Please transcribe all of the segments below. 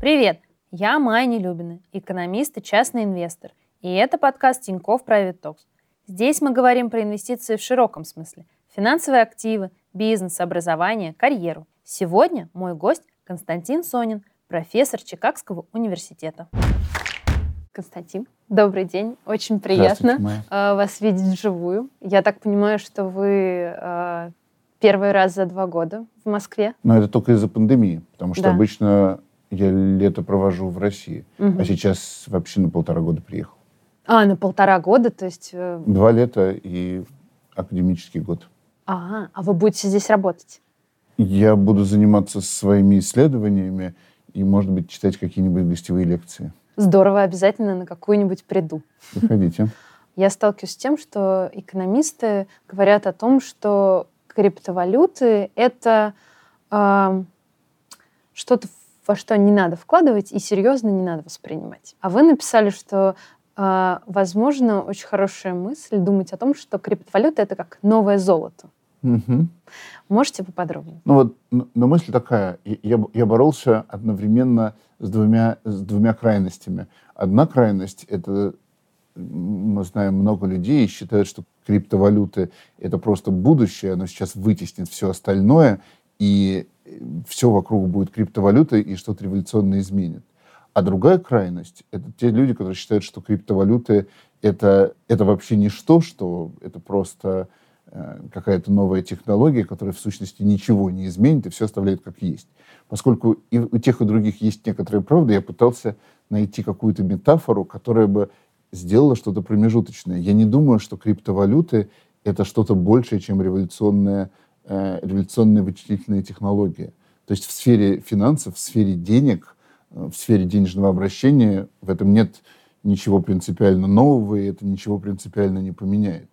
Привет! Я Майя Нелюбина, экономист и частный инвестор. И это подкаст Тинькофф Private Talks. Здесь мы говорим про инвестиции в широком смысле. Финансовые активы, бизнес, образование, карьеру. Сегодня мой гость Константин Сонин, профессор Чикагского университета. Константин, добрый день. Очень приятно э, вас видеть вживую. Я так понимаю, что вы э, первый раз за два года в Москве. Но это только из-за пандемии, потому что да. обычно я лето провожу в России, угу. а сейчас вообще на полтора года приехал. А, на полтора года, то есть... Э... Два лета и академический год. А, а вы будете здесь работать? Я буду заниматься своими исследованиями и, может быть, читать какие-нибудь гостевые лекции. Здорово, обязательно на какую-нибудь приду. Приходите. Я сталкиваюсь с тем, что экономисты говорят о том, что криптовалюты — это э, что-то, во что не надо вкладывать и серьезно не надо воспринимать. А вы написали, что, э, возможно, очень хорошая мысль думать о том, что криптовалюта — это как новое золото. Угу. Можете поподробнее? Ну вот, но мысль такая. Я, я боролся одновременно с двумя, с двумя крайностями. Одна крайность — это мы знаем много людей считают, что криптовалюты — это просто будущее, оно сейчас вытеснит все остальное, и все вокруг будет криптовалютой, и что-то революционно изменит. А другая крайность — это те люди, которые считают, что криптовалюты это, — это вообще ничто, что это просто э, какая-то новая технология, которая в сущности ничего не изменит и все оставляет как есть. Поскольку и у тех, и других есть некоторые правды, я пытался найти какую-то метафору, которая бы сделала что-то промежуточное. Я не думаю, что криптовалюты — это что-то большее, чем революционная, э, революционная вычислительная технология. То есть в сфере финансов, в сфере денег, э, в сфере денежного обращения в этом нет ничего принципиально нового, и это ничего принципиально не поменяет.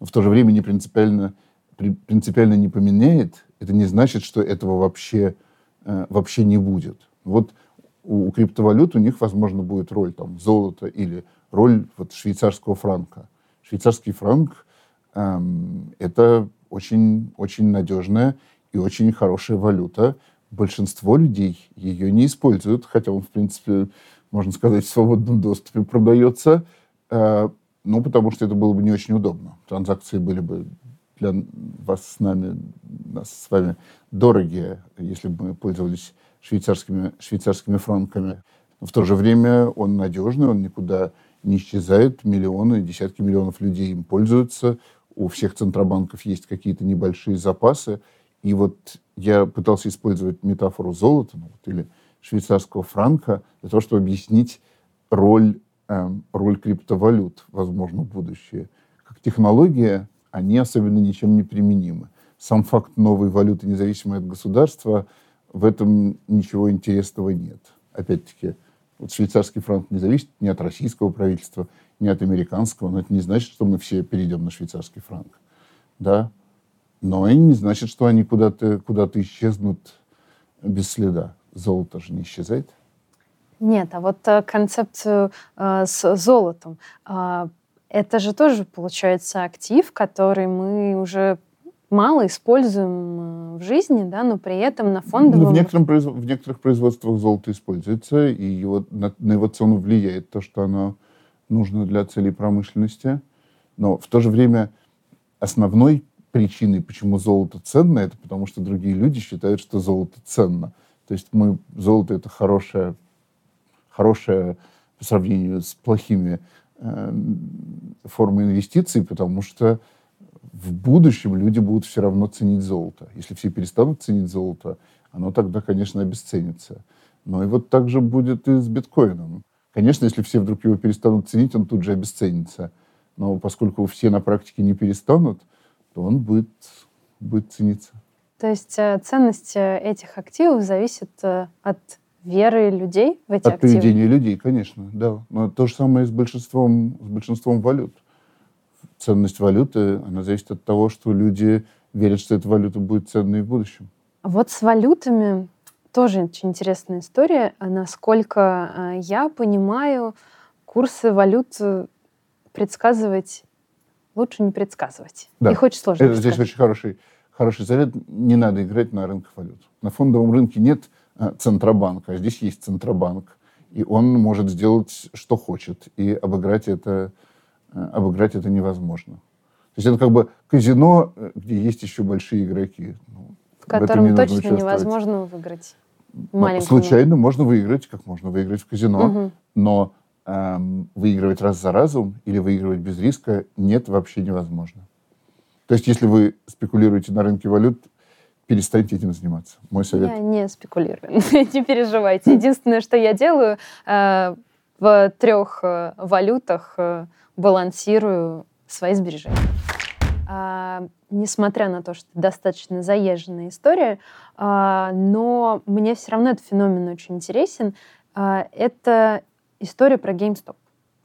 Но в то же время не принципиально, принципиально не поменяет, это не значит, что этого вообще, э, вообще не будет. Вот у, у криптовалют у них, возможно, будет роль там, золота или роль вот, швейцарского франка. Швейцарский франк эм, – это очень, очень надежная и очень хорошая валюта. Большинство людей ее не используют, хотя он, в принципе, можно сказать, в свободном доступе продается, э, ну, потому что это было бы не очень удобно. Транзакции были бы для вас с нами, нас с вами дорогие, если бы мы пользовались швейцарскими, швейцарскими франками. Но в то же время он надежный, он никуда не исчезает. Миллионы, десятки миллионов людей им пользуются. У всех центробанков есть какие-то небольшие запасы. И вот я пытался использовать метафору золота ну, вот, или швейцарского франка для того, чтобы объяснить роль, э, роль криптовалют, возможно, в будущее. Как технология они особенно ничем не применимы. Сам факт новой валюты, независимой от государства, в этом ничего интересного нет. Опять-таки, вот швейцарский франк не зависит ни от российского правительства, ни от американского, но это не значит, что мы все перейдем на швейцарский франк. Да? Но и не значит, что они куда-то куда исчезнут без следа. Золото же не исчезает. Нет, а вот э, концепцию э, с золотом, э, это же тоже получается актив, который мы уже мало используем э, в жизни, да, но при этом на фондовом... Ну, в, некотором, в некоторых производствах золото используется, и его, на, на его цену влияет то, что оно нужно для целей промышленности. Но в то же время основной причиной, почему золото ценно, это потому что другие люди считают, что золото ценно. То есть мы, золото это хорошее, хорошее по сравнению с плохими э, формой инвестиций, потому что в будущем люди будут все равно ценить золото. Если все перестанут ценить золото, оно тогда, конечно, обесценится. Но и вот так же будет и с биткоином. Конечно, если все вдруг его перестанут ценить, он тут же обесценится. Но поскольку все на практике не перестанут, то он будет, будет цениться. То есть э, ценность э, этих активов зависит э, от веры людей в эти от активы? От поведения людей, конечно, да. Но то же самое с большинством, с большинством валют ценность валюты, она зависит от того, что люди верят, что эта валюта будет ценной в будущем. Вот с валютами тоже очень интересная история. Насколько э, я понимаю, курсы валют э, предсказывать лучше не предсказывать. Да. Их очень сложно. Это здесь очень хороший, хороший совет. Не надо играть на рынках валют. На фондовом рынке нет э, Центробанк, а здесь есть Центробанк. И он может сделать, что хочет. И обыграть это, э, обыграть это невозможно. То есть это как бы казино, э, где есть еще большие игроки. Котором не точно невозможно выиграть. Ну, случайно можно выиграть, как можно выиграть в казино. Угу. Но эм, выигрывать раз за разом или выигрывать без риска нет, вообще невозможно. То есть если вы спекулируете на рынке валют, перестаньте этим заниматься. Мой совет. Я не спекулирую, не переживайте. Единственное, что я делаю, э, в трех э, валютах э, балансирую свои сбережения. А, несмотря на то, что достаточно заезженная история, а, но мне все равно этот феномен очень интересен. А, это история про GameStop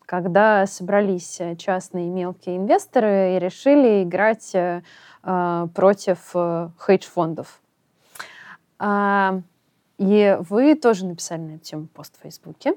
когда собрались частные мелкие инвесторы и решили играть э, против э, хедж-фондов. А, и вы тоже написали на эту тему пост в Фейсбуке,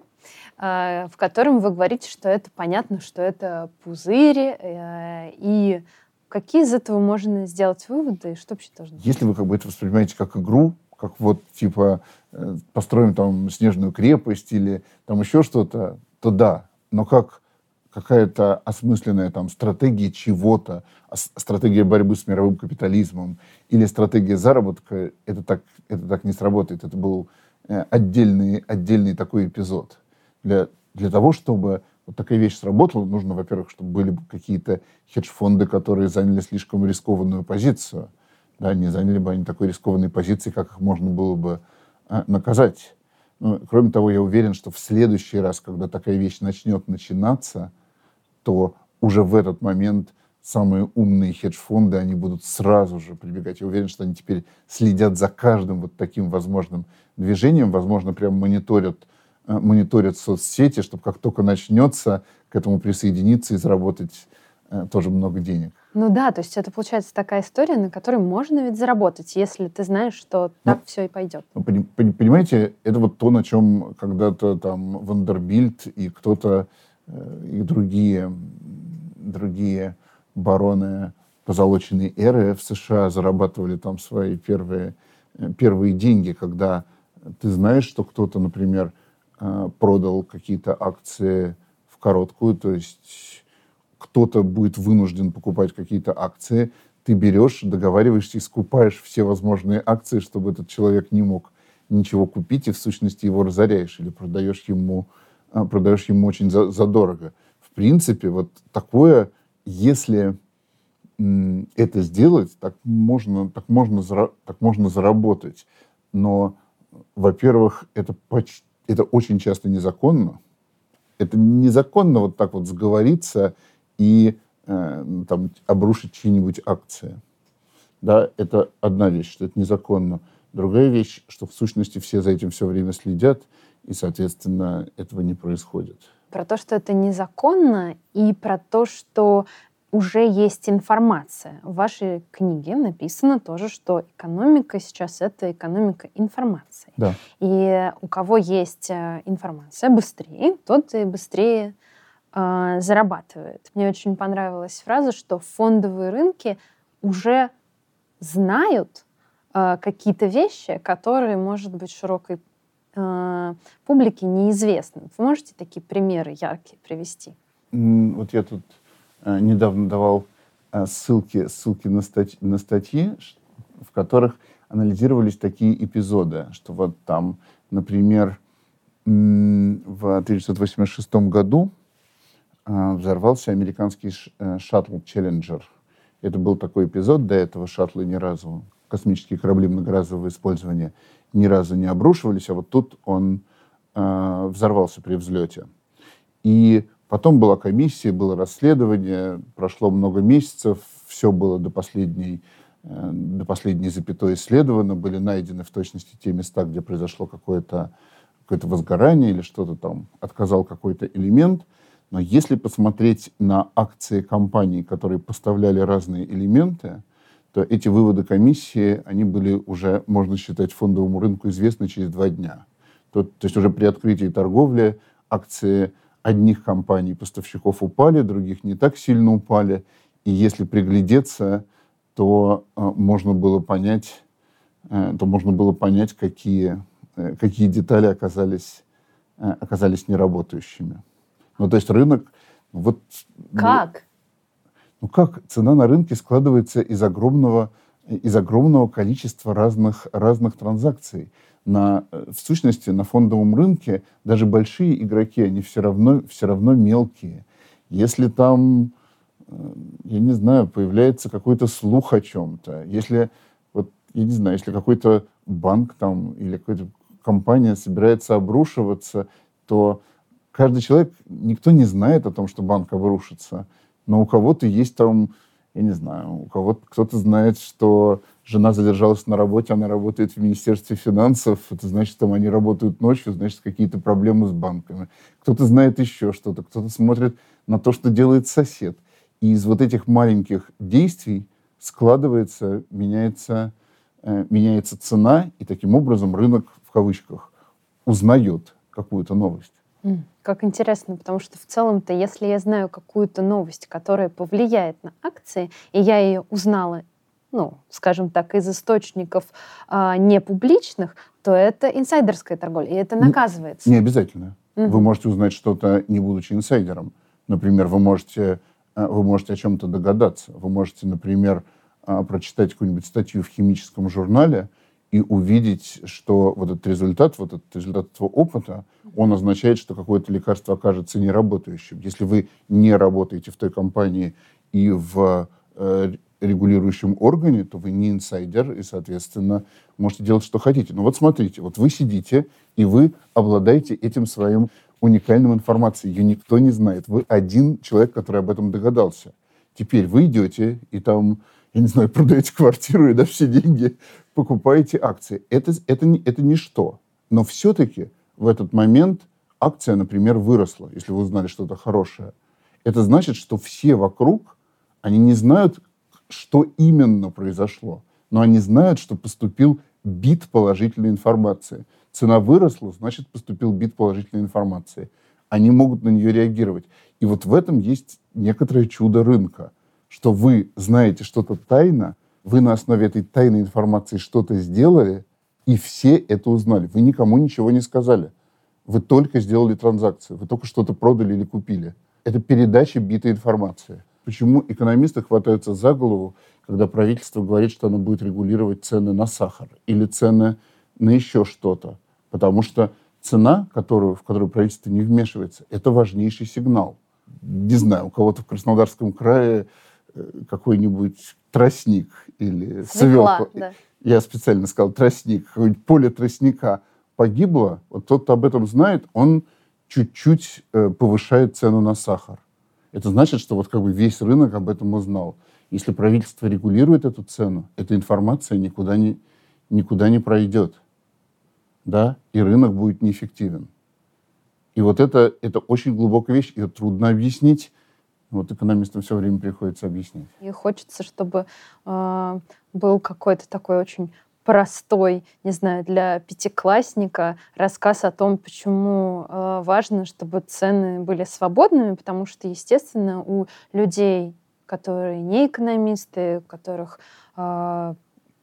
э, в котором вы говорите, что это понятно, что это пузырь, э, и какие из этого можно сделать выводы, и что вообще должно быть? Если вы как бы это воспринимаете как игру, как вот типа э, построим там снежную крепость или там еще что-то, то да. Но как какая-то осмысленная там стратегия чего-то, стратегия борьбы с мировым капитализмом или стратегия заработка, это так, это так не сработает. Это был э, отдельный, отдельный такой эпизод. Для, для того, чтобы вот такая вещь сработала, нужно, во-первых, чтобы были какие-то хедж-фонды, которые заняли слишком рискованную позицию. Да, не заняли бы они такой рискованной позиции, как их можно было бы а, наказать. Ну, кроме того, я уверен, что в следующий раз, когда такая вещь начнет начинаться, то уже в этот момент самые умные хедж-фонды, они будут сразу же прибегать. Я уверен, что они теперь следят за каждым вот таким возможным движением, возможно, прям мониторят, мониторят соцсети, чтобы как только начнется, к этому присоединиться и заработать э, тоже много денег. Ну да, то есть это получается такая история, на которой можно ведь заработать, если ты знаешь, что так ну, все и пойдет. Ну, понимаете, это вот то, на чем когда-то там Вандербильд и кто-то Э, и другие, другие бароны позолоченной эры в США зарабатывали там свои первые, э, первые деньги, когда ты знаешь, что кто-то, например, э, продал какие-то акции в короткую, то есть кто-то будет вынужден покупать какие-то акции, ты берешь, договариваешься и скупаешь все возможные акции, чтобы этот человек не мог ничего купить, и в сущности его разоряешь или продаешь ему а, продаешь ему очень за, задорого. В принципе, вот такое, если это сделать, так можно, так можно, так можно заработать. Но, во-первых, это, почти, это очень часто незаконно. Это незаконно вот так вот сговориться и э, там, обрушить чьи-нибудь акции. Да, это одна вещь, что это незаконно. Другая вещь, что в сущности все за этим все время следят, и, соответственно, этого не происходит. Про то, что это незаконно, и про то, что уже есть информация. В вашей книге написано тоже, что экономика сейчас это экономика информации. Да. И у кого есть э, информация быстрее, тот и быстрее э, зарабатывает. Мне очень понравилась фраза, что фондовые рынки уже знают э, какие-то вещи, которые, может быть, широкой э, публике неизвестны. Вы можете такие примеры яркие привести? Вот я тут недавно давал э, ссылки, ссылки на, стать, на статьи, в которых анализировались такие эпизоды, что вот там, например, в 1986 году э, взорвался американский э, шаттл «Челленджер». Это был такой эпизод, до этого шаттлы ни разу, космические корабли многоразового использования, ни разу не обрушивались, а вот тут он э, взорвался при взлете. И потом была комиссия, было расследование, прошло много месяцев, все было до последней, э, до последней запятой исследовано, были найдены в точности те места, где произошло какое-то какое возгорание или что-то там, отказал какой-то элемент. Но если посмотреть на акции компаний, которые поставляли разные элементы, то эти выводы комиссии, они были уже, можно считать, фондовому рынку известны через два дня. То, то есть уже при открытии торговли акции одних компаний, поставщиков упали, других не так сильно упали. И если приглядеться, то э, можно было понять, э, то можно было понять, какие, э, какие детали оказались, оказались неработающими. Ну, то есть рынок... Вот, как? Ну, как? Цена на рынке складывается из огромного, из огромного количества разных, разных транзакций. На, в сущности, на фондовом рынке даже большие игроки, они все равно, все равно мелкие. Если там, я не знаю, появляется какой-то слух о чем-то, если я не знаю, если какой-то банк там или какая-то компания собирается обрушиваться, то каждый человек, никто не знает о том, что банк обрушится, но у кого-то есть там, я не знаю, у кого-то кто-то знает, что жена задержалась на работе, она работает в Министерстве финансов, это значит, там они работают ночью, значит, какие-то проблемы с банками. Кто-то знает еще что-то, кто-то смотрит на то, что делает сосед. И из вот этих маленьких действий складывается, меняется Э, меняется цена, и таким образом рынок, в кавычках, узнает какую-то новость. Как интересно, потому что в целом-то, если я знаю какую-то новость, которая повлияет на акции, и я ее узнала, ну, скажем так, из источников а, не публичных, то это инсайдерская торговля, и это наказывается. Не, не обязательно. Угу. Вы можете узнать что-то, не будучи инсайдером. Например, вы можете, э, вы можете о чем-то догадаться. Вы можете, например, а, прочитать какую-нибудь статью в химическом журнале и увидеть, что вот этот результат, вот этот результат этого опыта, он означает, что какое-то лекарство окажется неработающим. Если вы не работаете в той компании и в э, регулирующем органе, то вы не инсайдер и, соответственно, можете делать, что хотите. Но вот смотрите, вот вы сидите, и вы обладаете этим своим уникальным информацией. Ее никто не знает. Вы один человек, который об этом догадался. Теперь вы идете, и там я не знаю, продаете квартиру и да, все деньги покупаете акции. Это, это, это ничто. Но все-таки в этот момент акция, например, выросла, если вы узнали что-то хорошее. Это значит, что все вокруг, они не знают, что именно произошло, но они знают, что поступил бит положительной информации. Цена выросла, значит, поступил бит положительной информации. Они могут на нее реагировать. И вот в этом есть некоторое чудо рынка – что вы знаете что-то тайно, вы на основе этой тайной информации что-то сделали, и все это узнали. Вы никому ничего не сказали. Вы только сделали транзакцию, вы только что-то продали или купили. Это передача битой информации. Почему экономисты хватаются за голову, когда правительство говорит, что оно будет регулировать цены на сахар или цены на еще что-то? Потому что цена, которую, в которую правительство не вмешивается, это важнейший сигнал. Не знаю, у кого-то в Краснодарском крае Э, какой-нибудь тростник или свекла. Да. Я специально сказал тростник, какое-нибудь поле тростника погибло, вот тот, кто об этом знает, он чуть-чуть э, повышает цену на сахар. Это значит, что вот как бы весь рынок об этом узнал. Если правительство регулирует эту цену, эта информация никуда не, никуда не пройдет. Да? И рынок будет неэффективен. И вот это, это очень глубокая вещь, ее трудно объяснить вот экономистам все время приходится объяснять. И хочется, чтобы э, был какой-то такой очень простой, не знаю, для пятиклассника рассказ о том, почему э, важно, чтобы цены были свободными, потому что, естественно, у людей, которые не экономисты, у которых э,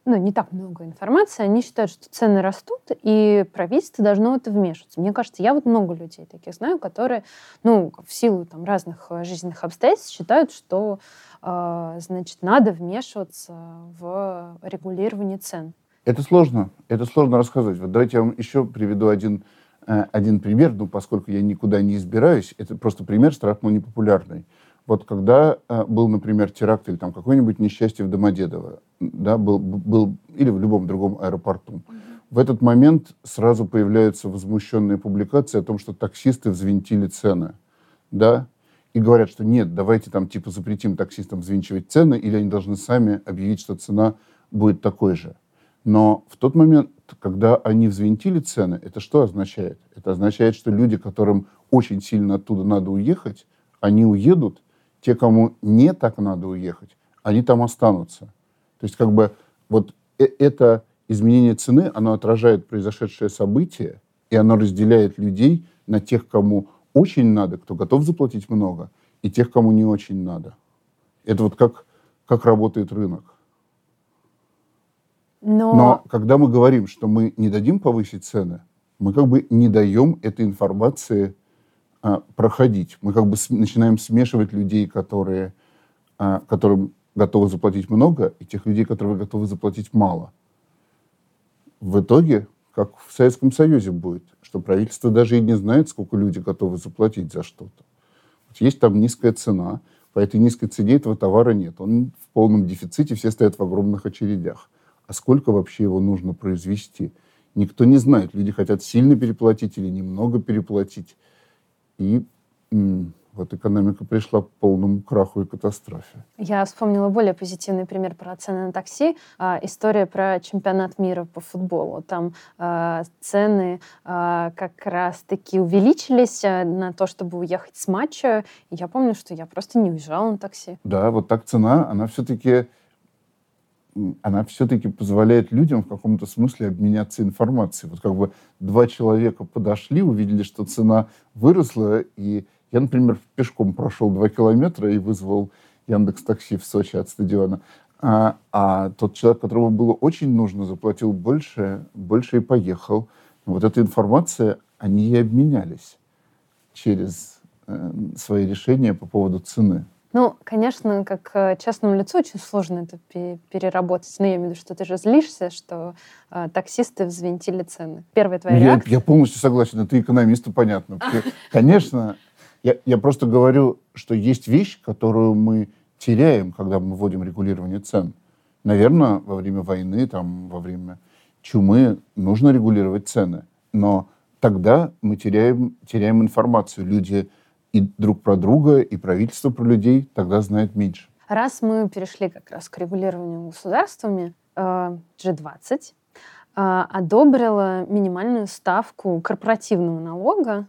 ну, не так много информации, они считают, что цены растут, и правительство должно это вмешиваться. Мне кажется, я вот много людей таких знаю, которые, ну, в силу там разных э, жизненных обстоятельств считают, что, э, значит, надо вмешиваться в регулирование цен. Это сложно, это сложно рассказать. Вот давайте я вам еще приведу один, э, один пример, ну, поскольку я никуда не избираюсь, это просто пример страшно непопулярный. Вот когда э, был, например, теракт или там какое-нибудь несчастье в Домодедово, да, был, был, или в любом другом аэропорту, в этот момент сразу появляются возмущенные публикации о том, что таксисты взвинтили цены, да, и говорят, что нет, давайте там типа запретим таксистам взвинчивать цены, или они должны сами объявить, что цена будет такой же. Но в тот момент, когда они взвинтили цены, это что означает? Это означает, что люди, которым очень сильно оттуда надо уехать, они уедут, те, кому не так надо уехать, они там останутся. То есть как бы вот э, это изменение цены, оно отражает произошедшее событие, и оно разделяет людей на тех, кому очень надо, кто готов заплатить много, и тех, кому не очень надо. Это вот как, как работает рынок. Но... Но когда мы говорим, что мы не дадим повысить цены, мы как бы не даем этой информации а, проходить. Мы как бы с, начинаем смешивать людей, которые, а, которым готовы заплатить много, и тех людей, которые готовы заплатить мало. В итоге, как в Советском Союзе будет, что правительство даже и не знает, сколько люди готовы заплатить за что-то. Есть там низкая цена, по этой низкой цене этого товара нет. Он в полном дефиците, все стоят в огромных очередях. А сколько вообще его нужно произвести? Никто не знает. Люди хотят сильно переплатить или немного переплатить. И вот экономика пришла к полному краху и катастрофе. Я вспомнила более позитивный пример про цены на такси. А, история про чемпионат мира по футболу. Там а, цены а, как раз-таки увеличились на то, чтобы уехать с матча. И я помню, что я просто не уезжала на такси. Да, вот так цена, она все-таки она все-таки позволяет людям в каком-то смысле обменяться информацией. Вот как бы два человека подошли, увидели, что цена выросла, и я, например, пешком прошел два километра и вызвал Яндекс Такси в Сочи от стадиона. А, а тот человек, которому было очень нужно, заплатил больше, больше и поехал. Вот эта информация, они и обменялись через э, свои решения по поводу цены. Ну, конечно, как э, частному лицу очень сложно это переработать. Но я имею в виду, что ты же злишься, что э, таксисты взвинтили цены. Первая твоя я, реакция? Я полностью согласен. Это экономисту понятно. Конечно, я, я просто говорю, что есть вещь, которую мы теряем, когда мы вводим регулирование цен. Наверное, во время войны, там, во время чумы нужно регулировать цены. Но тогда мы теряем, теряем информацию. Люди и друг про друга, и правительство про людей тогда знает меньше. Раз мы перешли как раз к регулированию государствами, G20 э, э, одобрила минимальную ставку корпоративного налога.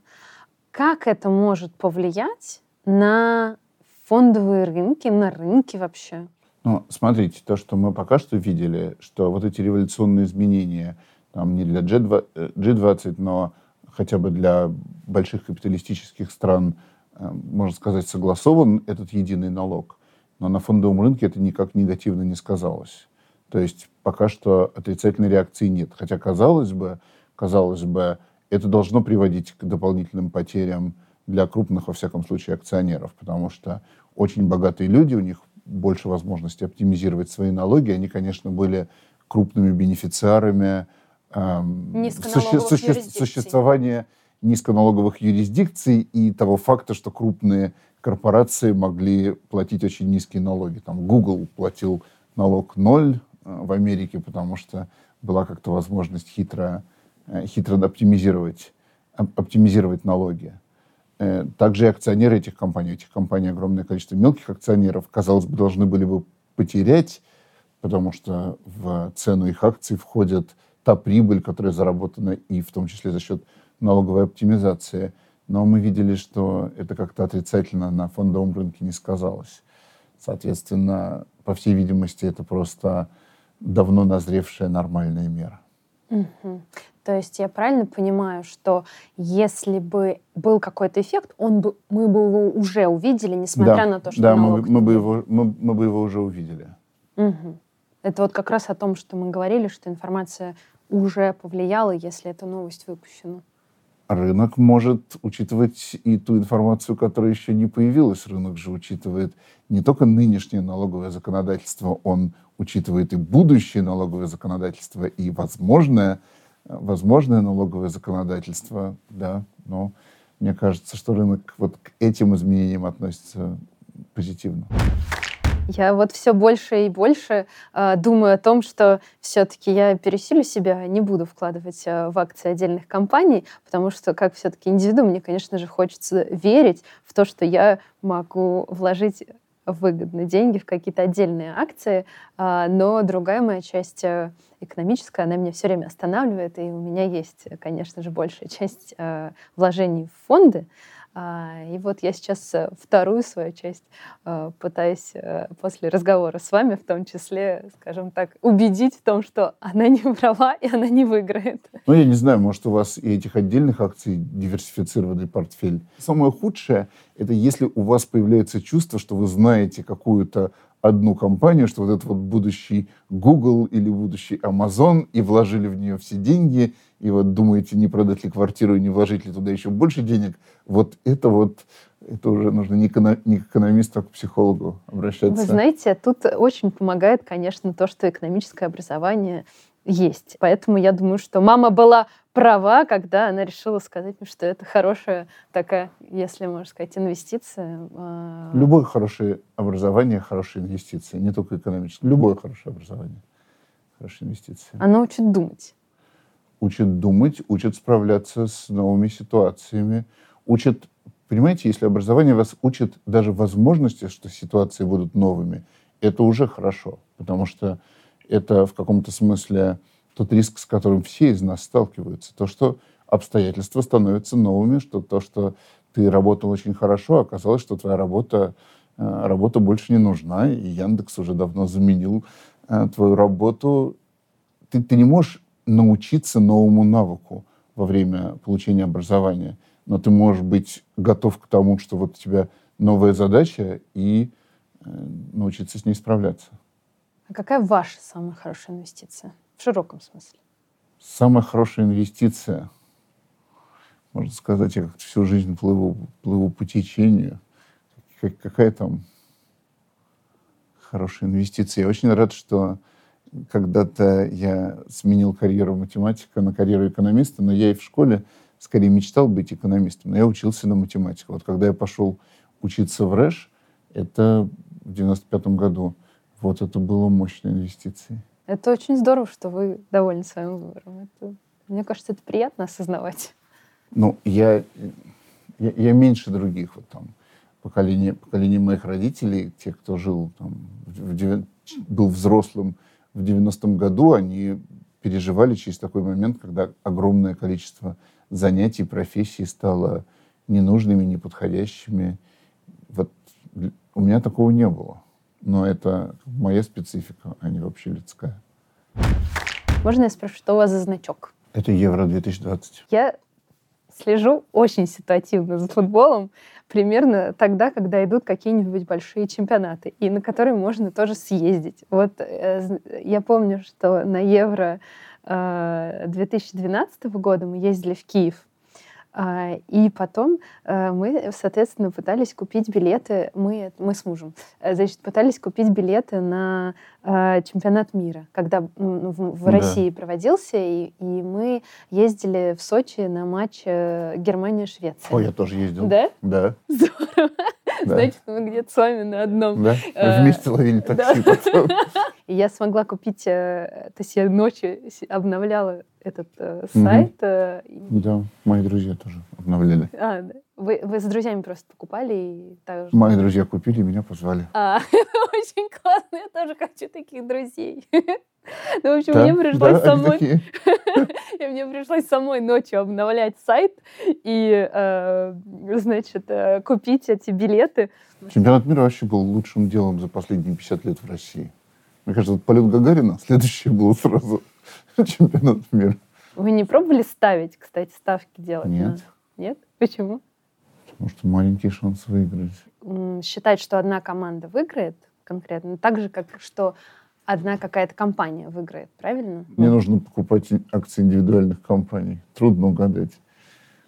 Как это может повлиять на фондовые рынки, на рынки вообще? Ну, смотрите, то, что мы пока что видели, что вот эти революционные изменения, там не для G20, G20 но хотя бы для больших капиталистических стран, э, можно сказать, согласован этот единый налог. Но на фондовом рынке это никак негативно не сказалось. То есть пока что отрицательной реакции нет. Хотя, казалось бы, казалось бы, это должно приводить к дополнительным потерям для крупных, во всяком случае, акционеров, потому что очень богатые люди, у них больше возможности оптимизировать свои налоги. Они, конечно, были крупными бенефициарами суще, суще, существования низконалоговых юрисдикций и того факта, что крупные корпорации могли платить очень низкие налоги. Там Google платил налог ноль э, в Америке, потому что была как-то возможность хитро, э, хитро оптимизировать, оптимизировать налоги. Э, также и акционеры этих компаний, этих компаний огромное количество мелких акционеров, казалось бы, должны были бы потерять, потому что в цену их акций входит та прибыль, которая заработана и в том числе за счет налоговой оптимизации. Но мы видели, что это как-то отрицательно на фондовом рынке не сказалось. Соответственно, по всей видимости, это просто давно назревшая нормальная мера. Угу. То есть я правильно понимаю, что если бы был какой-то эффект, он бы, мы бы его уже увидели, несмотря да, на то, что да, налог... мы, мы, бы его, мы, мы бы его уже увидели. Угу. Это вот как раз о том, что мы говорили, что информация уже повлияло, если эта новость выпущена? Рынок может учитывать и ту информацию, которая еще не появилась. Рынок же учитывает не только нынешнее налоговое законодательство, он учитывает и будущее налоговое законодательство, и возможное, возможное налоговое законодательство. Да, но мне кажется, что рынок вот к этим изменениям относится позитивно. Я вот все больше и больше э, думаю о том, что все-таки я пересилю себя, не буду вкладывать э, в акции отдельных компаний, потому что как все-таки индивиду, мне, конечно же, хочется верить в то, что я могу вложить выгодно деньги в какие-то отдельные акции, э, но другая моя часть э, экономическая, она меня все время останавливает, и у меня есть, конечно же, большая часть э, вложений в фонды, а, и вот я сейчас э, вторую свою часть э, пытаюсь э, после разговора с вами, в том числе, скажем так, убедить в том, что она не права и она не выиграет. Ну, я не знаю, может, у вас и этих отдельных акций диверсифицированный портфель. Самое худшее — это если у вас появляется чувство, что вы знаете какую-то одну компанию, что вот это вот будущий Google или будущий Amazon, и вложили в нее все деньги, и вот думаете, не продать ли квартиру и не вложить ли туда еще больше денег, вот это вот это уже нужно не, к экономисту, а к психологу обращаться. Вы знаете, тут очень помогает, конечно, то, что экономическое образование есть. Поэтому я думаю, что мама была права, когда она решила сказать мне, что это хорошая такая, если можно сказать, инвестиция. А, Любое хорошее образование – хорошая инвестиция, не только экономическое. Любое хорошее образование – хорошая инвестиция. Оно учит думать. Учит думать, учит справляться с новыми ситуациями, учит Понимаете, если образование вас учит даже возможности, что ситуации будут новыми, это уже хорошо, потому что это в каком-то смысле тот риск, с которым все из нас сталкиваются. То, что обстоятельства становятся новыми, что то, что ты работал очень хорошо, оказалось, что твоя работа, э, работа больше не нужна, и Яндекс уже давно заменил э, твою работу. Ты, ты не можешь научиться новому навыку во время получения образования – но ты можешь быть готов к тому, что вот у тебя новая задача, и э, научиться с ней справляться. А какая ваша самая хорошая инвестиция? В широком смысле. Самая хорошая инвестиция, можно сказать, я как-то всю жизнь плыву, плыву по течению. Как, какая там хорошая инвестиция? Я очень рад, что когда-то я сменил карьеру математика на карьеру экономиста, но я и в школе скорее мечтал быть экономистом, но я учился на математику. Вот когда я пошел учиться в РЭШ, это в 95 году, вот это было мощной инвестицией. Это очень здорово, что вы довольны своим выбором. Это, мне кажется, это приятно осознавать. Ну, я, я, я меньше других. Вот там поколение, поколение моих родителей, тех, кто жил там, в, в, был взрослым в 90-м году, они переживали через такой момент, когда огромное количество занятий, профессий стало ненужными, неподходящими. Вот у меня такого не было. Но это моя специфика, а не вообще людская. Можно я спрошу, что у вас за значок? Это Евро-2020. Я слежу очень ситуативно за футболом, примерно тогда, когда идут какие-нибудь большие чемпионаты, и на которые можно тоже съездить. Вот э, я помню, что на Евро 2012 э, года мы ездили в Киев, и потом э, мы, соответственно, пытались купить билеты, мы, мы с мужем, э, значит, пытались купить билеты на чемпионат мира, когда ну, в, в да. России проводился, и, и мы ездили в Сочи на матч Германия-Швеция. О, я тоже ездил. Да? Да. Здорово. Да. Значит, мы где-то с вами на одном. Да, мы вместе ловили такси потом. И я смогла купить, то есть я ночью обновляла этот э, сайт. Э, да, мои друзья тоже обновляли. А, да. Вы, вы с друзьями просто покупали и так Мои друзья купили и меня позвали. А, очень классно, я тоже хочу таких друзей. Ну, в общем, да, мне пришлось да, самой... мне пришлось самой ночью обновлять сайт и, э, значит, э, купить эти билеты. Чемпионат мира вообще был лучшим делом за последние 50 лет в России. Мне кажется, вот полет Гагарина, следующее было сразу чемпионат мира. Вы не пробовали ставить, кстати, ставки делать? Нет. На... Нет? Почему? Потому что маленький шанс выиграть. Считать, что одна команда выиграет конкретно, так же, как что одна какая-то компания выиграет, правильно? Мне нужно покупать акции индивидуальных компаний. Трудно угадать.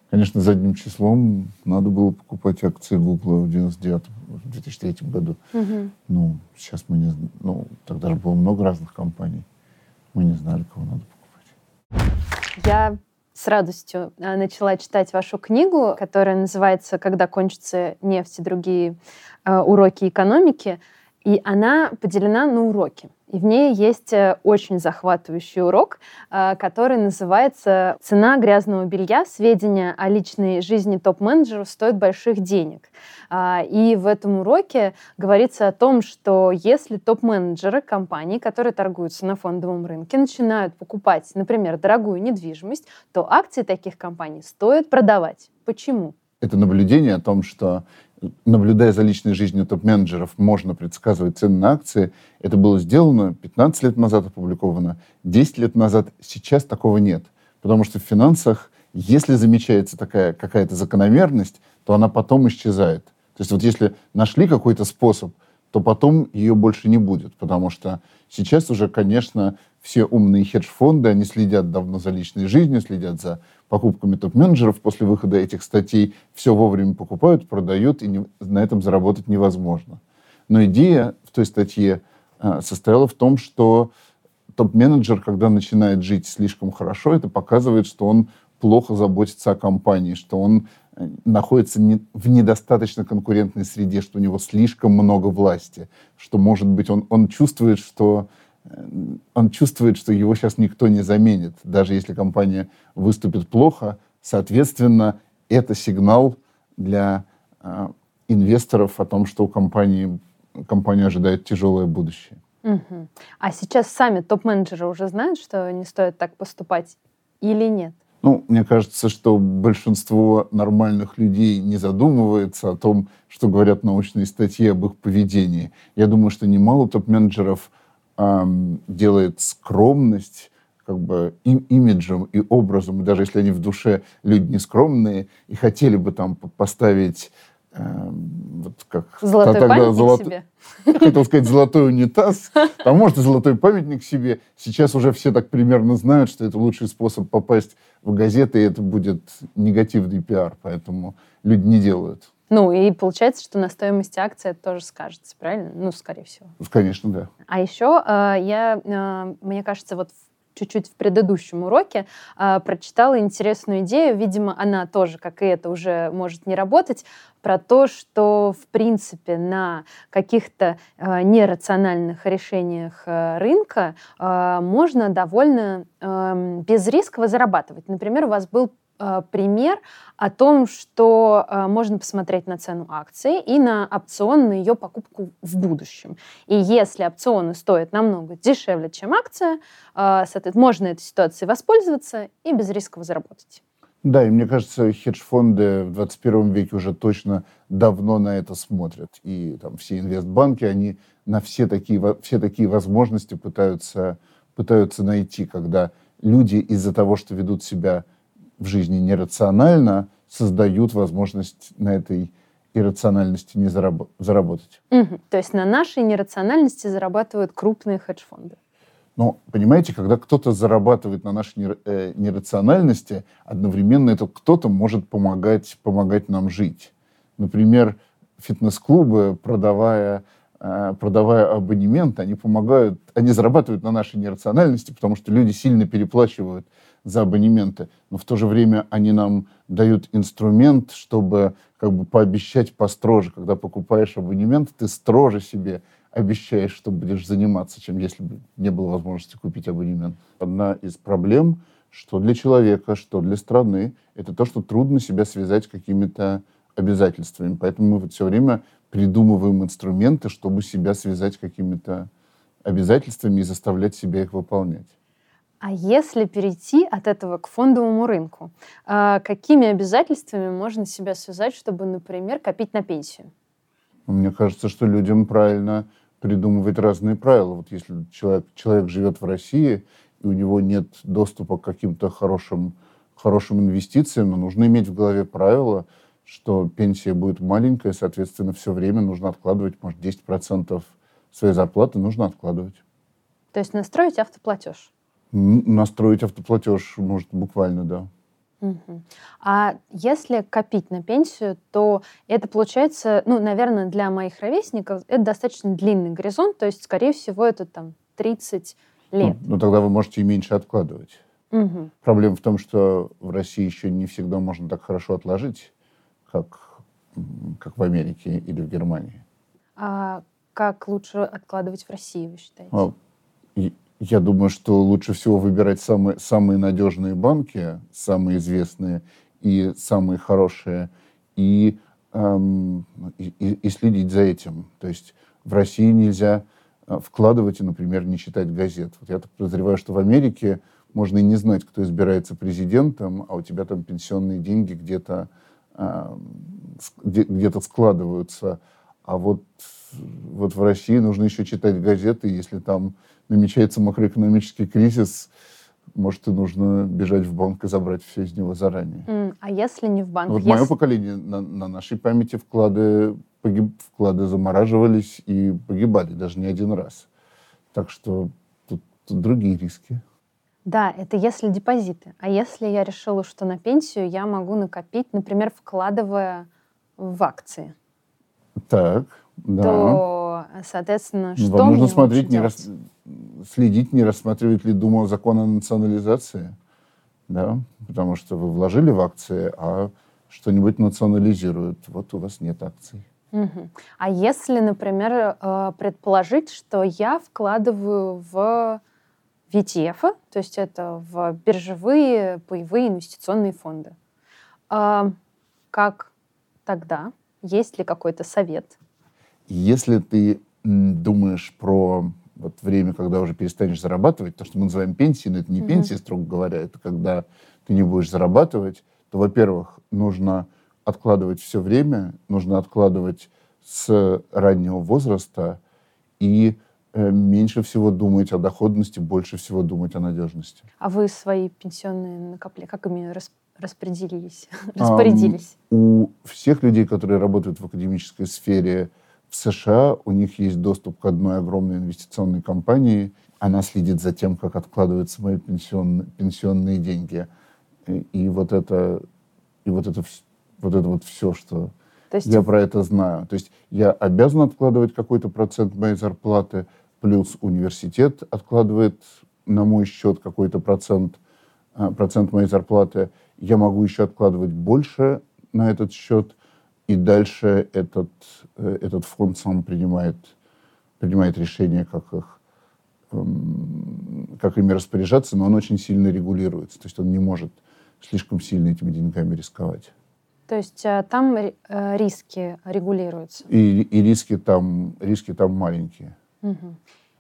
Конечно, задним числом надо было покупать акции Google в 99 в 2003 году. Угу. Ну, сейчас мы не Ну, тогда же было много разных компаний. Мы не знали, кого надо покупать. Я с радостью а, начала читать вашу книгу, которая называется «Когда кончится нефть и другие э, уроки экономики». И она поделена на уроки. И в ней есть э, очень захватывающий урок, э, который называется «Цена грязного белья. Сведения о личной жизни топ-менеджеров стоят больших денег». А, и в этом уроке говорится о том, что если топ-менеджеры компаний, которые торгуются на фондовом рынке, начинают покупать, например, дорогую недвижимость, то акции таких компаний стоит продавать. Почему? Это наблюдение о том, что наблюдая за личной жизнью топ-менеджеров, можно предсказывать цены на акции. Это было сделано 15 лет назад, опубликовано, 10 лет назад. Сейчас такого нет. Потому что в финансах, если замечается такая какая-то закономерность, то она потом исчезает. То есть вот если нашли какой-то способ то потом ее больше не будет, потому что сейчас уже, конечно, все умные хедж-фонды, они следят давно за личной жизнью, следят за покупками топ-менеджеров после выхода этих статей, все вовремя покупают, продают, и не, на этом заработать невозможно. Но идея в той статье э, состояла в том, что топ-менеджер, когда начинает жить слишком хорошо, это показывает, что он плохо заботится о компании, что он находится не, в недостаточно конкурентной среде, что у него слишком много власти, что, может быть, он, он чувствует, что э, он чувствует, что его сейчас никто не заменит. Даже если компания выступит плохо, соответственно, это сигнал для э, инвесторов о том, что у компании, компанию ожидает тяжелое будущее. Угу. А сейчас сами топ-менеджеры уже знают, что не стоит так поступать или нет? Ну, мне кажется, что большинство нормальных людей не задумывается о том, что говорят научные статьи об их поведении. Я думаю, что немало топ-менеджеров эм, делает скромность как бы им, имиджем и образом, и даже если они в душе люди нескромные и хотели бы там поставить Эм, вот как золотой тогда памятник золот... себе. Хотел сказать золотой унитаз, а может и золотой памятник себе. Сейчас уже все так примерно знают, что это лучший способ попасть в газеты, и это будет негативный пиар, поэтому люди не делают. Ну, и получается, что на стоимости акции это тоже скажется, правильно? Ну, скорее всего. Конечно, да. А еще э, я, э, мне кажется, вот в чуть-чуть в предыдущем уроке э, прочитала интересную идею, видимо, она тоже, как и это, уже может не работать, про то, что, в принципе, на каких-то э, нерациональных решениях э, рынка можно довольно э, безрисково зарабатывать. Например, у вас был пример о том, что э, можно посмотреть на цену акции и на опцион на ее покупку в будущем. И если опционы стоят намного дешевле, чем акция, э, соответственно, можно этой ситуацией воспользоваться и без рисков заработать. Да, и мне кажется, хедж-фонды в 21 веке уже точно давно на это смотрят. И там все инвестбанки, они на все такие, все такие возможности пытаются, пытаются найти, когда люди из-за того, что ведут себя в жизни нерационально, создают возможность на этой иррациональности не зараб- заработать. Угу. То есть на нашей нерациональности зарабатывают крупные хедж-фонды. Но, понимаете, когда кто-то зарабатывает на нашей э, нерациональности, одновременно этот кто-то может помогать, помогать нам жить. Например, фитнес-клубы, продавая, э, продавая абонементы, они помогают, они зарабатывают на нашей нерациональности, потому что люди сильно переплачивают за абонементы, но в то же время они нам дают инструмент, чтобы как бы пообещать построже. Когда покупаешь абонемент, ты строже себе обещаешь, что будешь заниматься, чем если бы не было возможности купить абонемент. Одна из проблем, что для человека, что для страны, это то, что трудно себя связать какими-то обязательствами. Поэтому мы вот все время придумываем инструменты, чтобы себя связать какими-то обязательствами и заставлять себя их выполнять. А если перейти от этого к фондовому рынку, а, какими обязательствами можно себя связать, чтобы, например, копить на пенсию? Мне кажется, что людям правильно придумывать разные правила. Вот если человек, человек живет в России, и у него нет доступа к каким-то хорошим, хорошим инвестициям, но нужно иметь в голове правила, что пенсия будет маленькая, соответственно, все время нужно откладывать, может, 10% своей зарплаты нужно откладывать. То есть настроить автоплатеж? Настроить автоплатеж может буквально, да. Угу. А если копить на пенсию, то это получается, ну, наверное, для моих ровесников это достаточно длинный горизонт, то есть, скорее всего, это там 30 лет. Ну, ну тогда вы можете и меньше откладывать. Угу. Проблема в том, что в России еще не всегда можно так хорошо отложить, как, как в Америке или в Германии. А как лучше откладывать в России, вы считаете? А, я думаю, что лучше всего выбирать самые, самые надежные банки, самые известные и самые хорошие, и, эм, и, и следить за этим. То есть в России нельзя э, вкладывать и, например, не читать газет. Вот я так подозреваю, что в Америке можно и не знать, кто избирается президентом, а у тебя там пенсионные деньги где-то э, где-то складываются. А вот, вот в России нужно еще читать газеты, если там намечается макроэкономический кризис, может, и нужно бежать в банк и забрать все из него заранее. А если не в банк? Вот если... мое поколение, на, на нашей памяти вклады, погиб, вклады замораживались и погибали даже не один раз. Так что тут, тут другие риски. Да, это если депозиты. А если я решила, что на пенсию я могу накопить, например, вкладывая в акции, Так, да. то, соответственно, что Вам нужно смотреть, не делать? рас- следить, не рассматривает ли Дума закон о национализации. Да? Потому что вы вложили в акции, а что-нибудь национализируют. Вот у вас нет акций. А если, например, э, предположить, что я вкладываю в ETF, то есть это в биржевые паевые инвестиционные фонды, а, как тогда? Есть ли какой-то совет? Если ты думаешь про вот время, когда уже перестанешь зарабатывать, то, что мы называем пенсией, но это не Мгм. пенсия, строго говоря, это когда ты не будешь зарабатывать, то, во-первых, нужно откладывать все время, нужно откладывать с раннего возраста и э, меньше всего думать о доходности, больше всего думать о надежности. А вы свои пенсионные накопления, как ими рас- распределились? Распорядились? У всех людей, которые работают в академической сфере в США, у них есть доступ к одной огромной инвестиционной компании. Она следит за тем, как откладываются мои пенсионные, пенсионные деньги. И, и вот это, и вот это, вот это вот все, что То есть я про это знаю. То есть я обязан откладывать какой-то процент моей зарплаты, плюс университет откладывает на мой счет какой-то процент, а, процент моей зарплаты. Я могу еще откладывать больше на этот счет, и дальше этот, э, этот фонд сам принимает, принимает решение, как их эм, как ими распоряжаться, но он очень сильно регулируется. То есть он не может слишком сильно этими деньгами рисковать. То есть э, там э, риски регулируются. И, и риски, там, риски там маленькие. Мгм.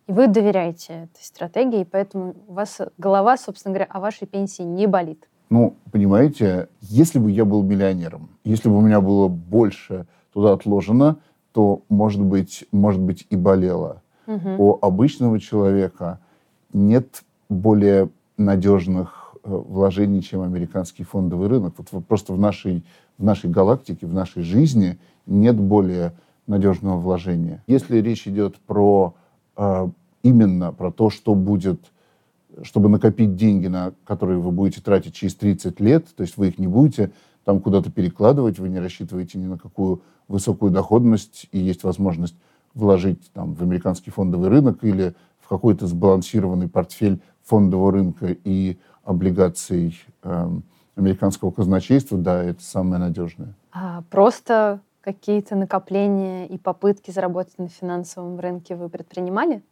И вы доверяете этой стратегии, поэтому у вас голова, собственно говоря, о вашей пенсии не болит. Ну, понимаете, если бы я был миллионером, если бы у меня было больше туда отложено, то, может быть, может быть и болело. Мгм. У обычного человека нет более надежных э, вложений, чем американский фондовый рынок. Вот просто в нашей, в нашей галактике, в нашей жизни нет более надежного вложения. Если речь идет про э, именно про то, что будет, чтобы накопить деньги, на которые вы будете тратить через 30 лет, то есть вы их не будете там куда-то перекладывать, вы не рассчитываете ни на какую высокую доходность, и есть возможность вложить там, в американский фондовый рынок или в какой-то сбалансированный портфель фондового рынка и облигаций эм, американского казначейства, да, это самое надежное. А просто какие-то накопления и попытки заработать на финансовом рынке вы предпринимали?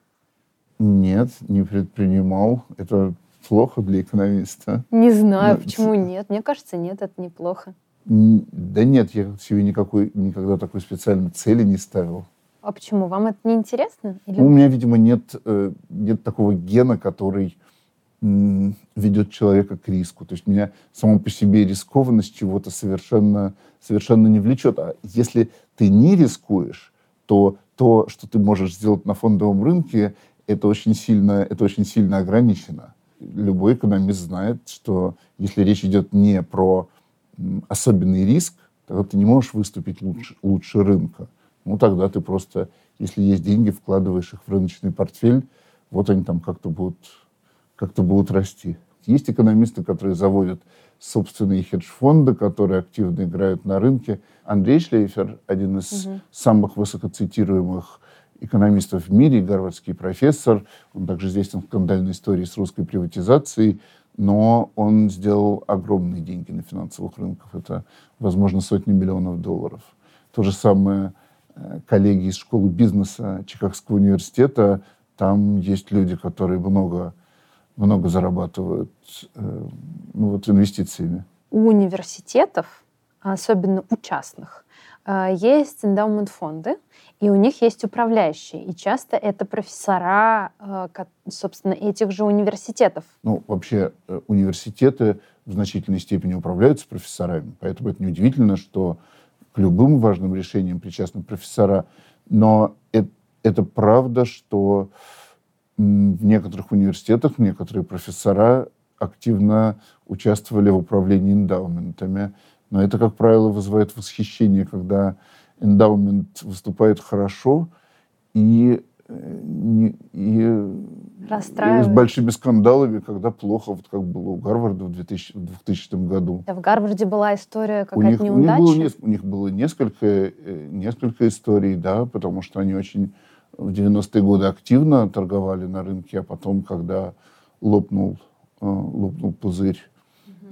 Нет, не предпринимал. Это плохо для экономиста. Не знаю, Ну, почему нет. Мне кажется, нет, это неплохо. Да нет, я себе никакой, никогда такой специальной цели не ставил. А почему? Вам это не интересно? Или... Ну, у меня, видимо, нет, э, нет такого гена, который ведет человека к риску. То есть меня само по себе рискованность чего-то совершенно, совершенно не влечет. А если ты не рискуешь, то то, что ты можешь сделать на фондовом рынке, это очень сильно, это очень сильно ограничено. Любой экономист знает, что если речь идет не про особенный риск, тогда ты не можешь выступить лучше, лучше рынка. Ну, тогда ты просто, если есть деньги, вкладываешь их в рыночный портфель, вот они там как-то будут, как-то будут расти. Есть экономисты, которые заводят собственные хедж-фонды, которые активно играют на рынке. Андрей Шлейфер, один из Мгм. самых высокоцитируемых экономистов в мире, гарвардский профессор. Он также известен в скандальной истории с русской приватизацией, но он сделал огромные деньги на финансовых рынках. Это, возможно, сотни миллионов долларов. То же самое э, коллеги из школы бизнеса Чикагского университета. Там есть люди, которые много, много зарабатывают э, ну, вот, инвестициями. У университетов, особенно у частных, есть эндаумент-фонды, и у них есть управляющие. И часто это профессора, ко- собственно, этих же университетов. Ну, вообще, э, университеты в значительной степени управляются профессорами, поэтому это неудивительно, что к любым важным решениям причастны профессора. Но это, это правда, что в некоторых университетах некоторые профессора активно участвовали в управлении эндаументами. Но это, как правило, вызывает восхищение, когда эндаумент выступает хорошо и, и, и с большими скандалами, когда плохо, вот как было у Гарварда в 2000, в 2000 году. Да, в Гарварде была история какая-то неудача? У них, было, у них было несколько, э, несколько историй, да, потому что они очень в 90-е годы активно торговали на рынке, а потом, когда лопнул, э, лопнул пузырь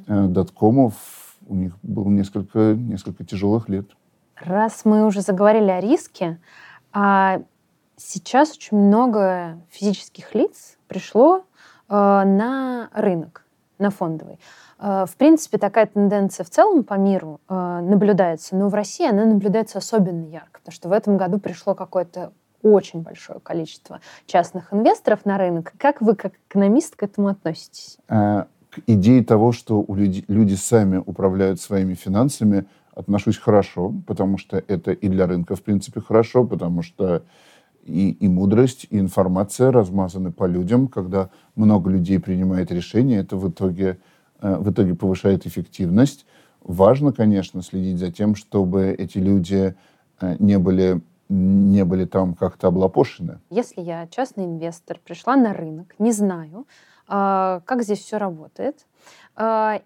угу. доткомов, у них было несколько, несколько тяжелых лет. Раз мы уже заговорили о риске, а сейчас очень много физических лиц пришло э, на рынок, на фондовый. Э, в принципе, такая тенденция в целом по миру э, наблюдается, но в России она наблюдается особенно ярко, потому что в этом году пришло какое-то очень большое количество частных инвесторов на рынок. Как вы, как экономист, к этому относитесь? К идее того, что у люди, люди сами управляют своими финансами, отношусь хорошо, потому что это и для рынка, в принципе, хорошо, потому что и, и мудрость, и информация размазаны по людям. Когда много людей принимает решения, это в итоге, э, в итоге повышает эффективность. Важно, конечно, следить за тем, чтобы эти люди э, не были не были там как-то облапошены. Если я частный инвестор, пришла на рынок, не знаю, как здесь все работает, а,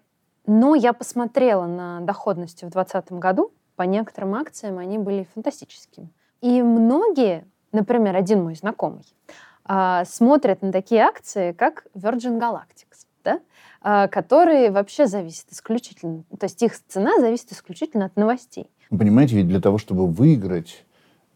но я посмотрела на доходности в 2020 году, по некоторым акциям они были фантастическими. И многие, например, один мой знакомый, а, смотрят на такие акции, как Virgin Galactics, да? которые вообще зависят исключительно, то есть их цена зависит исключительно от новостей. Вы понимаете, ведь для того, чтобы выиграть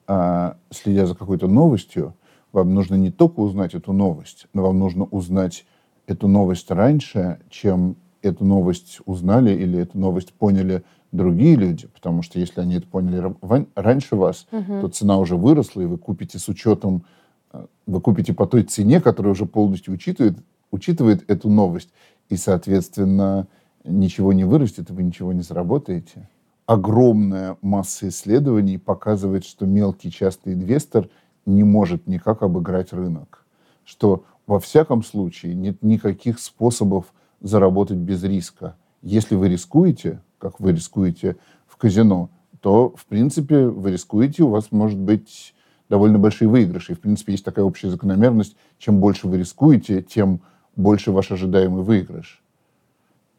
а, следя за какой-то новостью, вам нужно не только узнать эту новость, но вам нужно узнать эту новость раньше, чем эту новость узнали или эту новость поняли другие люди, потому что если они это поняли раньше вас, угу. то цена уже выросла, и вы купите с учетом, а, вы купите по той цене, которая уже полностью учитывает, учитывает эту новость, и, соответственно, ничего не вырастет, и вы ничего не заработаете огромная масса исследований показывает, что мелкий частный инвестор не может никак обыграть рынок. Что во всяком случае нет никаких способов заработать без риска. Если вы рискуете, как вы рискуете в казино, то, в принципе, вы рискуете, у вас может быть довольно большие выигрыши. И, в принципе, есть такая общая закономерность, чем больше вы рискуете, тем больше ваш ожидаемый выигрыш.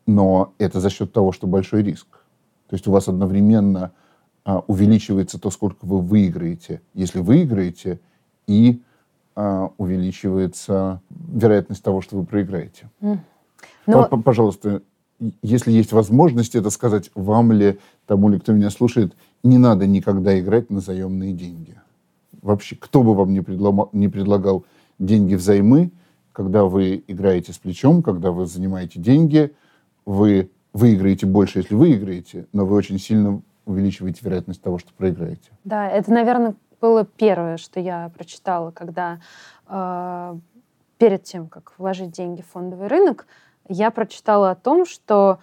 Но это за счет того, что большой риск. То есть у вас одновременно а, увеличивается то, сколько вы выиграете, если выиграете, и увеличивается вероятность того, что вы проиграете. Но... Пожалуйста, если есть возможность это сказать, вам ли, тому ли, кто меня слушает, не надо никогда играть на заемные деньги. Вообще, кто бы вам не предлагал, не предлагал деньги взаймы, когда вы играете с плечом, когда вы занимаете деньги, вы выиграете больше, если выиграете, но вы очень сильно увеличиваете вероятность того, что проиграете. Да, это, наверное, было первое, что я прочитала, когда э, перед тем, как вложить деньги в фондовый рынок, я прочитала о том, что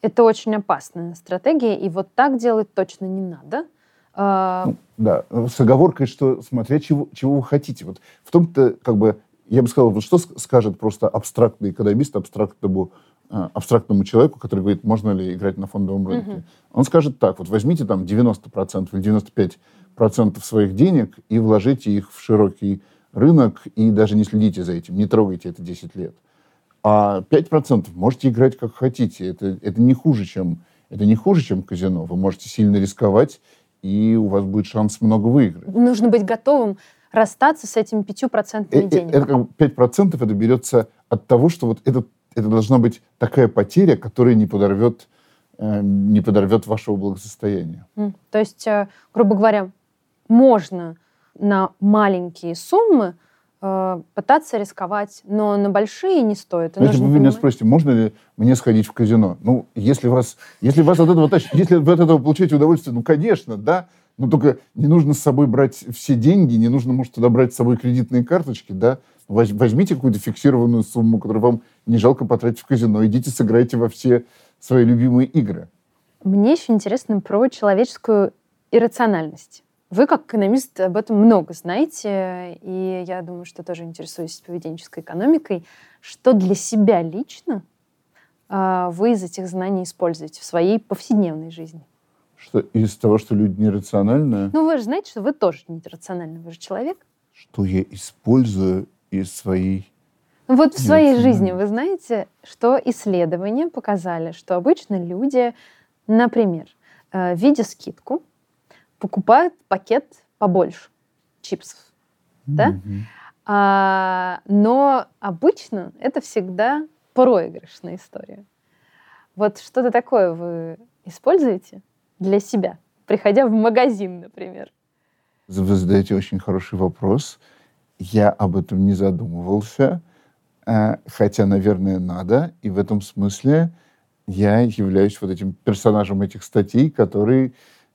это очень опасная стратегия, и вот так делать точно не надо. Э, ну, да, с оговоркой, что смотря чего, чего вы хотите. Вот в том-то, как бы, я бы сказал, вот что скажет просто абстрактный экономист абстрактному Э, абстрактному человеку, который говорит, можно ли играть на фондовом рынке. Угу. Он скажет так, вот возьмите там 90% или 95% своих денег и вложите их в широкий рынок и даже не следите за этим, не трогайте это 10 лет. А 5% можете играть как хотите. Это, это, не хуже, чем, это не хуже, чем казино. Вы можете сильно рисковать, и у вас будет шанс много выиграть. Нужно быть готовым расстаться с этими 5% э, э, денег. Это, это, 5% это берется от того, что вот этот это должна быть такая потеря, которая не подорвет, э, не подорвет вашего благосостояния. То есть, грубо говоря, можно на маленькие суммы э, пытаться рисковать, но на большие не стоит. если вы меня спросите, можно ли мне сходить в казино? Ну, если вас, если вас от этого, если вы от этого получаете удовольствие, ну, конечно, да, но только не нужно с собой брать все деньги, не нужно, может, туда брать с собой кредитные карточки, да, Возьмите какую-то фиксированную сумму, которую вам не жалко потратить в казино. Идите, сыграйте во все свои любимые игры. Мне еще интересно про человеческую иррациональность. Вы, как экономист, об этом много знаете, и я думаю, что тоже интересуюсь поведенческой экономикой. Что для себя лично а, вы из этих знаний используете в своей повседневной жизни? Что из того, что люди нерациональные? Ну, вы же знаете, что вы тоже нерациональный, вы же человек. Что я использую из своей... Ну, вот в своей жизни вы знаете, что исследования показали, что обычно люди, например, э, видя скидку, покупают пакет побольше чипсов, да? А, но обычно это всегда проигрышная история. Вот что-то такое вы используете для себя, приходя в магазин, например? Вы задаете очень хороший вопрос. Я об этом не задумывался, э, хотя, наверное, надо. И в этом смысле я являюсь вот этим персонажем этих статей, который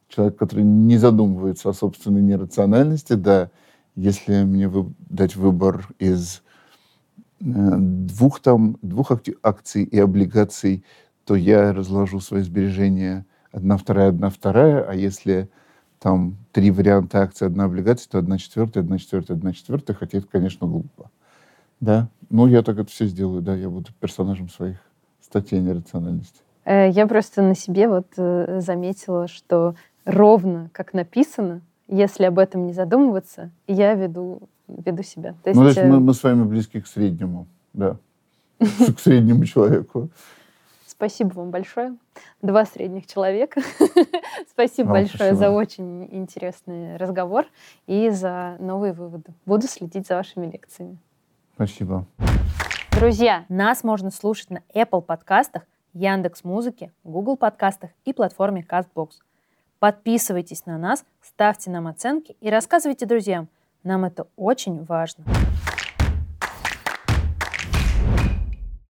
человек, который не задумывается о собственной нерациональности, да, если мне вы, дать выбор из э, двух, там, двух акций и облигаций, то я разложу свои сбережения одна, вторая, одна, вторая, а если там три варианта акций, одна облигация, то одна четвертая, одна четвертая, одна четвертая, хотя это, конечно, глупо. Да, ну я так это все сделаю, да, я буду персонажем своих статей нерациональности. Э, я просто на себе вот э, заметила, что ровно как написано, если об этом не задумываться, я веду, веду себя. То есть, ну, то есть мы, э, мы с вами близки к среднему, да, к среднему человеку. Спасибо вам большое. Два средних человека. спасибо большое за очень интересный разговор и за новые выводы. Буду следить за вашими лекциями. Спасибо. Друзья, нас можно слушать на Apple подкастах, Яндекс Музыке, Google подкастах и платформе CastBox. Подписывайтесь на нас, ставьте нам оценки и рассказывайте друзьям. Нам это очень важно.